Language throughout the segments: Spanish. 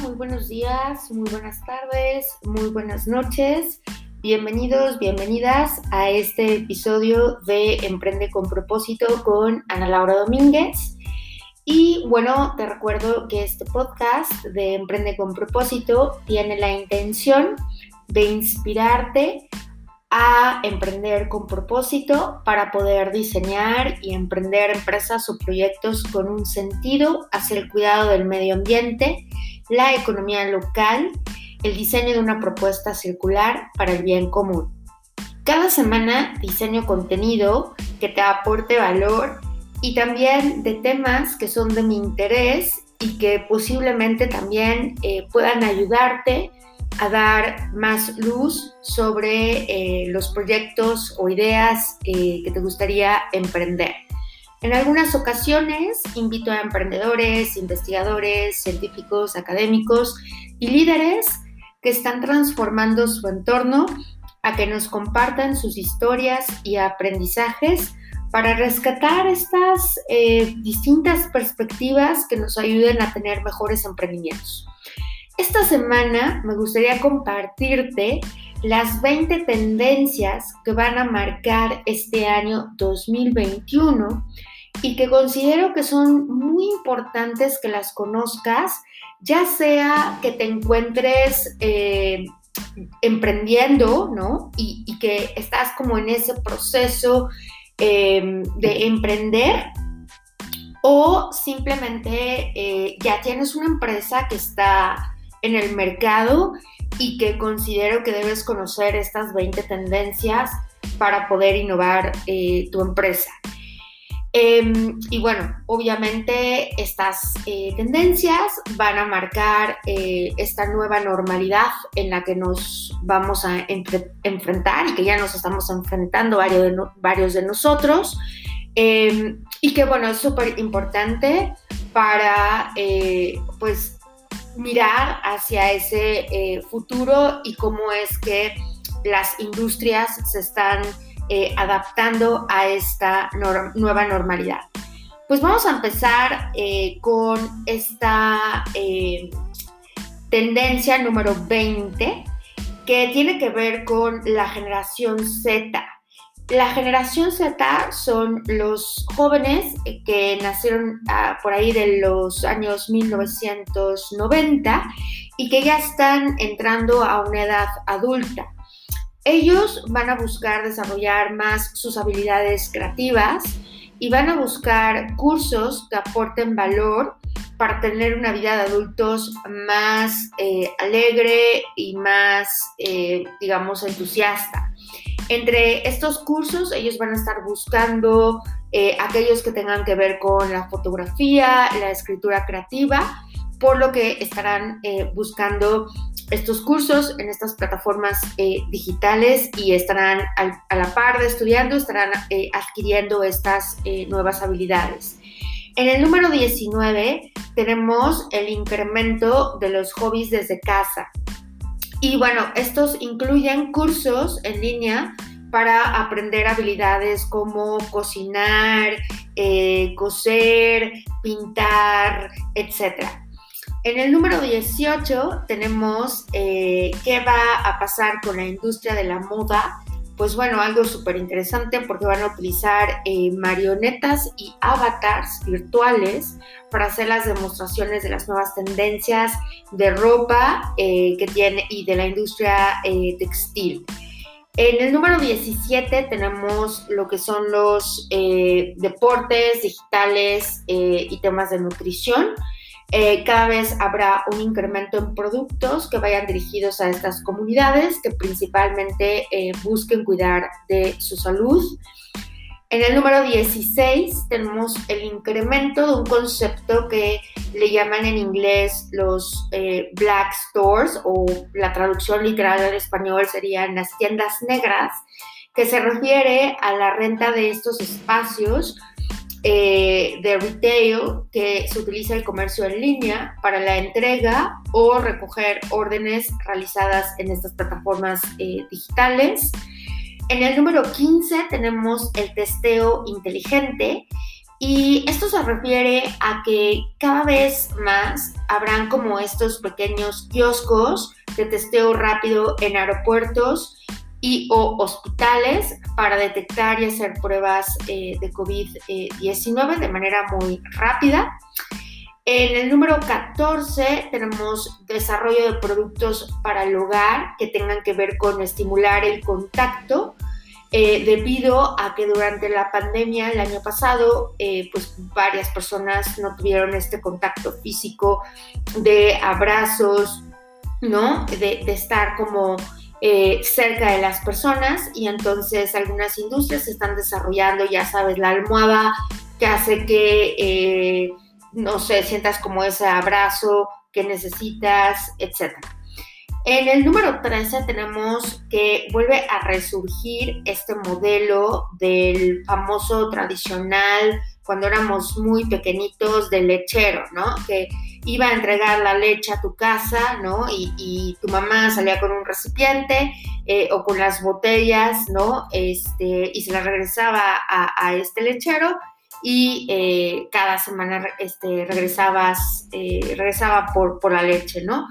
Muy buenos días, muy buenas tardes, muy buenas noches. Bienvenidos, bienvenidas a este episodio de Emprende con propósito con Ana Laura Domínguez. Y bueno, te recuerdo que este podcast de Emprende con propósito tiene la intención de inspirarte a emprender con propósito para poder diseñar y emprender empresas o proyectos con un sentido hacia el cuidado del medio ambiente, la economía local, el diseño de una propuesta circular para el bien común. Cada semana diseño contenido que te aporte valor y también de temas que son de mi interés y que posiblemente también eh, puedan ayudarte a dar más luz sobre eh, los proyectos o ideas eh, que te gustaría emprender. En algunas ocasiones invito a emprendedores, investigadores, científicos, académicos y líderes que están transformando su entorno a que nos compartan sus historias y aprendizajes para rescatar estas eh, distintas perspectivas que nos ayuden a tener mejores emprendimientos. Esta semana me gustaría compartirte las 20 tendencias que van a marcar este año 2021 y que considero que son muy importantes que las conozcas, ya sea que te encuentres eh, emprendiendo, ¿no? Y, que estás como en ese proceso eh, de emprender o simplemente eh, ya tienes una empresa que está en el mercado y que considero que debes conocer estas 20 tendencias para poder innovar eh, tu empresa. Em, y bueno, obviamente estas eh, tendencias van a marcar eh, esta nueva normalidad en la que nos vamos a enfrentar y que ya nos estamos enfrentando varios de, varios de nosotros. Em, y que bueno, es súper importante para pues mirar hacia ese eh, futuro y cómo es que las industrias se están eh, adaptando a esta nueva normalidad. Pues vamos a empezar eh, con esta tendencia número 20 que tiene que ver con la generación Z. La generación Z son los jóvenes que nacieron ah, por ahí de los años 1990 y que ya están entrando a una edad adulta. Ellos van a buscar desarrollar más sus habilidades creativas y van a buscar cursos que aporten valor para tener una vida de adultos más eh, alegre y más, eh, digamos, entusiasta. Entre estos cursos ellos van a estar buscando eh, aquellos que tengan que ver con la fotografía, la escritura creativa, por lo que estarán eh, buscando estos cursos en estas plataformas eh, digitales y estarán a la par de estudiando, estarán adquiriendo estas nuevas habilidades. En el número 19 tenemos el incremento de los hobbies desde casa. Y bueno, estos incluyen cursos en línea para aprender habilidades como cocinar, eh, coser, pintar, etc. En el número 18 tenemos eh, qué va a pasar con la industria de la moda. Pues bueno, algo súper interesante porque van a utilizar eh, marionetas y avatars virtuales para hacer las demostraciones de las nuevas tendencias de ropa que tiene y de la industria textil. En el número 17 tenemos lo que son los eh, deportes digitales eh, y temas de nutrición. Eh, cada vez habrá un incremento en productos que vayan dirigidos a estas comunidades que principalmente busquen cuidar de su salud. En el número 16 tenemos el incremento de un concepto que le llaman en inglés los eh, black stores o la traducción literal al español serían las tiendas negras, que se refiere a la renta de estos espacios eh, de retail que se utiliza el comercio en línea para la entrega o recoger órdenes realizadas en estas plataformas eh, digitales. En el número 15 tenemos el testeo inteligente Y esto se refiere a que cada vez más habrán como estos pequeños kioscos de testeo rápido en aeropuertos y o hospitales para detectar y hacer pruebas eh, de COVID-19 de manera muy rápida. En el número 14 tenemos desarrollo de productos para el hogar que tengan que ver con estimular el contacto eh, debido a que durante la pandemia el año pasado, eh, pues varias personas no tuvieron este contacto físico de abrazos, ¿no? De, estar como eh, cerca de las personas y entonces algunas industrias están desarrollando, ya sabes, la almohada que hace que, no sé, sientas como ese abrazo que necesitas, etcétera. En el número 13 tenemos que vuelve a resurgir este modelo del famoso tradicional cuando éramos muy pequeñitos del lechero, ¿no? Que iba a entregar la leche a tu casa, ¿no? Y, tu mamá salía con un recipiente eh, o con las botellas, ¿no? Este, y se las regresaba a, este lechero y eh, cada semana este, regresabas, eh, regresaba por, por la leche, ¿no?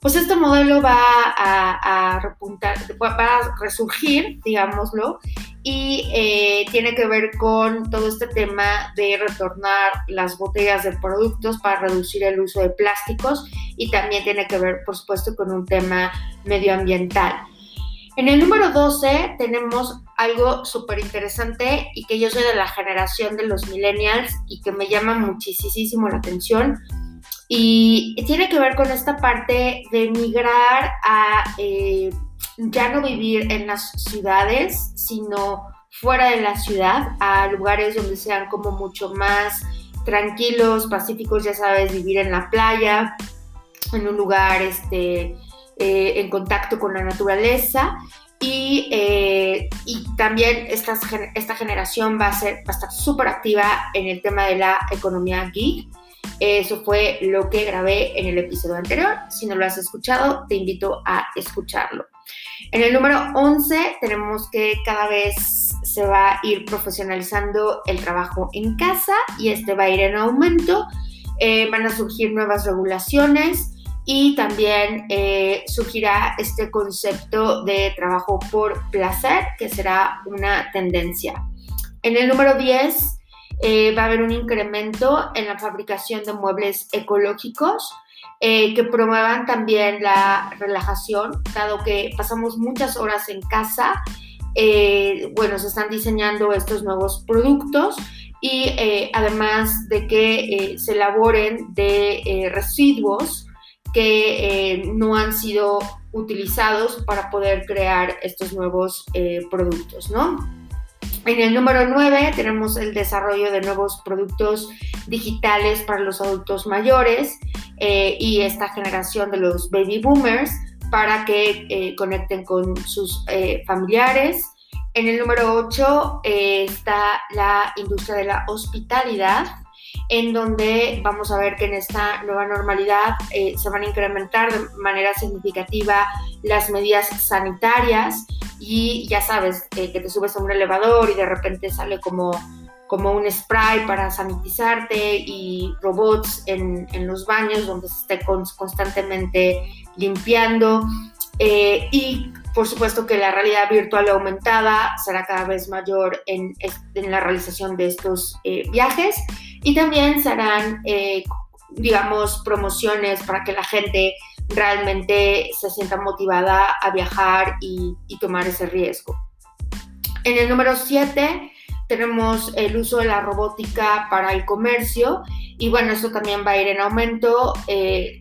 Pues este modelo va a, repuntar, va a resurgir, digámoslo, y eh, tiene que ver con todo este tema de retornar las botellas de productos para reducir el uso de plásticos y también tiene que ver, por supuesto, con un tema medioambiental. En el número 12 tenemos algo súper interesante y que yo soy de la generación de los millennials y que me llama muchísimo la atención y tiene que ver con esta parte de migrar a eh, ya no vivir en las ciudades, sino fuera de la ciudad, a lugares donde sean como mucho más tranquilos, pacíficos, ya sabes, vivir en la playa, en un lugar este, eh, en contacto con la naturaleza. Y, eh, y también esta, esta generación va a, ser, va a estar súper activa en el tema de la economía geek eso fue lo que grabé en el episodio anterior. Si no lo has escuchado, te invito a escucharlo. En el número 11 tenemos que cada vez se va a ir profesionalizando el trabajo en casa y este va a ir en aumento. Eh, van a surgir nuevas regulaciones y también eh, surgirá este concepto de trabajo por placer, que será una tendencia. En el número 10 eh, va a haber un incremento en la fabricación de muebles ecológicos eh, que promuevan también la relajación, dado que pasamos muchas horas en casa. Eh, bueno, se están diseñando estos nuevos productos y además de que se elaboren de residuos que no han sido utilizados para poder crear estos nuevos productos, ¿no? En el número 9 tenemos el desarrollo de nuevos productos digitales para los adultos mayores eh, y esta generación de los baby boomers para que eh, conecten con sus eh, familiares. En el número 8 está la industria de la hospitalidad, en donde vamos a ver que en esta nueva normalidad se van a incrementar de manera significativa las medidas sanitarias y ya sabes que te subes a un elevador y de repente sale como, como un spray para sanitizarte y robots en, en los baños donde se esté constantemente limpiando. Eh, y por supuesto que la realidad virtual aumentada será cada vez mayor en, en la realización de estos eh, viajes y también serán, eh, digamos, promociones para que la gente realmente se sienta motivada a viajar y, tomar ese riesgo. En el número 7 tenemos el uso de la robótica para el comercio y bueno, esto también va a ir en aumento. Eh,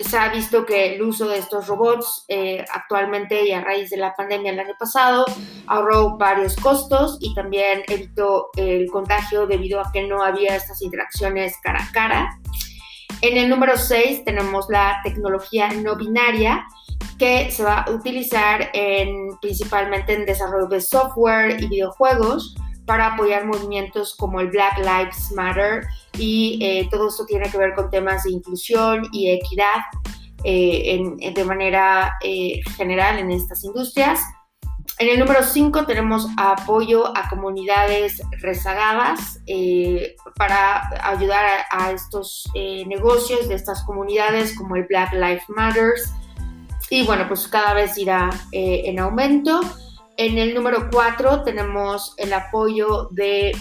se ha visto que el uso de estos robots eh, actualmente y a raíz de la pandemia el año pasado ahorró varios costos y también evitó el contagio debido a que no había estas interacciones cara a cara. En el número 6 tenemos la tecnología no binaria que se va a utilizar en, principalmente en desarrollo de software y videojuegos para apoyar movimientos como el Black Lives Matter y eh, todo esto tiene que ver con temas de inclusión y equidad eh, de manera eh, general en estas industrias. En el número 5 tenemos apoyo a comunidades rezagadas eh, para ayudar a, estos eh, negocios de estas comunidades como el Black Lives Matters. Y bueno, pues cada vez irá eh, en aumento. En el número 4 tenemos el apoyo de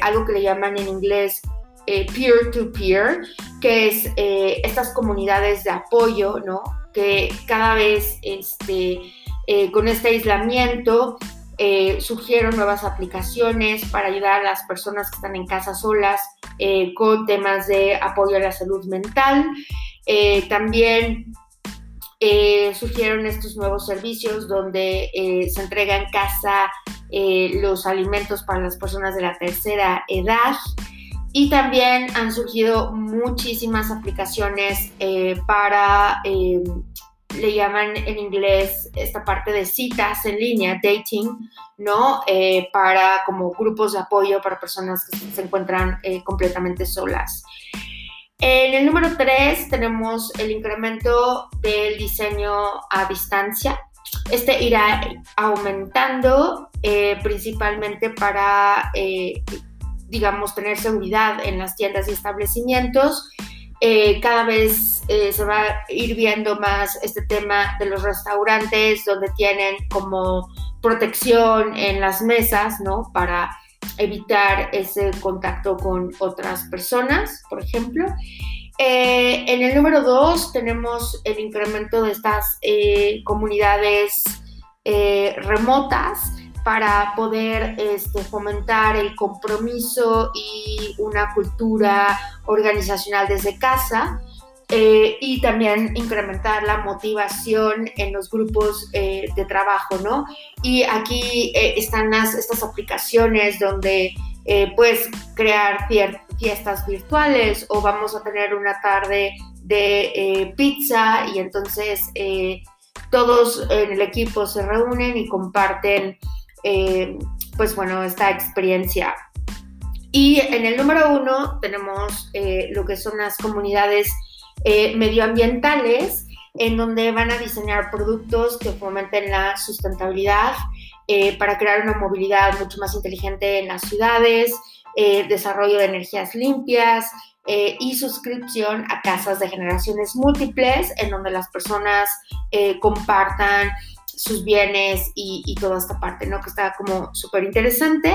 algo que le llaman en inglés peer-to-peer, que es estas comunidades de apoyo, ¿no? Que cada vez este, eh, con este aislamiento eh, surgieron nuevas aplicaciones para ayudar a las personas que están en casa solas eh, con temas de apoyo a la salud mental. también surgieron estos nuevos servicios donde se entrega en casa los alimentos para las personas de la tercera edad. Y también han surgido muchísimas aplicaciones para le llaman en inglés esta parte de citas en línea, dating, ¿no? Eh, para como grupos de apoyo para personas que se encuentran eh, completamente solas. En el número 3 tenemos el incremento del diseño a distancia. Este irá aumentando eh, principalmente para, digamos, tener seguridad en las tiendas y establecimientos eh, cada vez eh, se va a ir viendo más este tema de los restaurantes donde tienen como protección en las mesas, ¿no? Para evitar ese contacto con otras personas, por ejemplo. Eh, en el número dos tenemos el incremento de estas comunidades remotas para poder este, fomentar el compromiso y una cultura organizacional desde casa. Eh, y también incrementar la motivación en los grupos eh, de trabajo, ¿no? Y aquí eh, están las, estas aplicaciones donde puedes crear fiestas virtuales o vamos a tener una tarde de pizza y entonces todos en el equipo se reúnen y comparten pues bueno, esta experiencia. Y en el número uno tenemos lo que son las comunidades eh, medioambientales, en donde van a diseñar productos que fomenten la sustentabilidad para crear una movilidad mucho más inteligente en las ciudades, desarrollo de energías limpias, y suscripción a casas de generaciones múltiples en donde las personas compartan sus bienes y, toda esta parte, ¿no? Que está como súper interesante.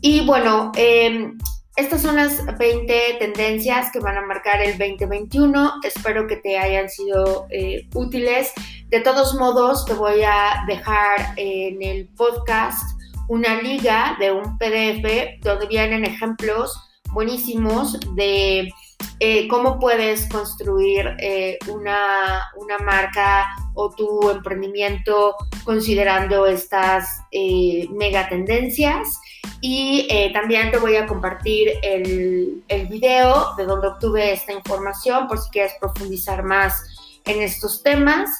Y bueno, em, estas son las 20 tendencias que van a marcar el 2021. Espero que te hayan sido eh, útiles. De todos modos, te voy a dejar en el podcast una liga de un PDF donde vienen ejemplos buenísimos de eh, cómo puedes construir eh, una, marca o tu emprendimiento considerando estas mega tendencias. Y también te voy a compartir el, el video de donde obtuve esta información por si quieres profundizar más en estos temas.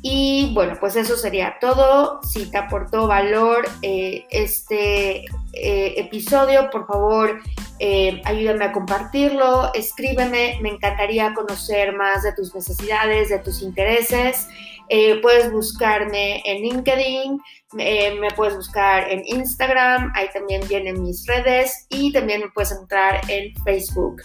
Y bueno, pues eso sería todo. Si te aportó valor eh, este eh, episodio, por favor, eh, ayúdame a compartirlo, escríbeme, me encantaría conocer más de tus necesidades, de tus intereses. Puedes buscarme en LinkedIn, me puedes buscar en Instagram, ahí también vienen mis redes y también me puedes entrar en Facebook.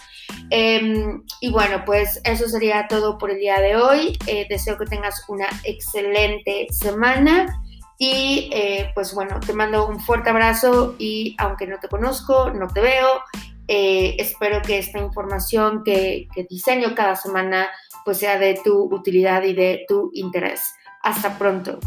Em, y bueno, pues eso sería todo por el día de hoy. deseo que tengas una excelente semana. Y eh, pues bueno, te mando un fuerte abrazo y aunque no te conozco, no te veo, eh, espero que esta información que diseño cada semana pues sea de tu utilidad y de tu interés. Hasta pronto.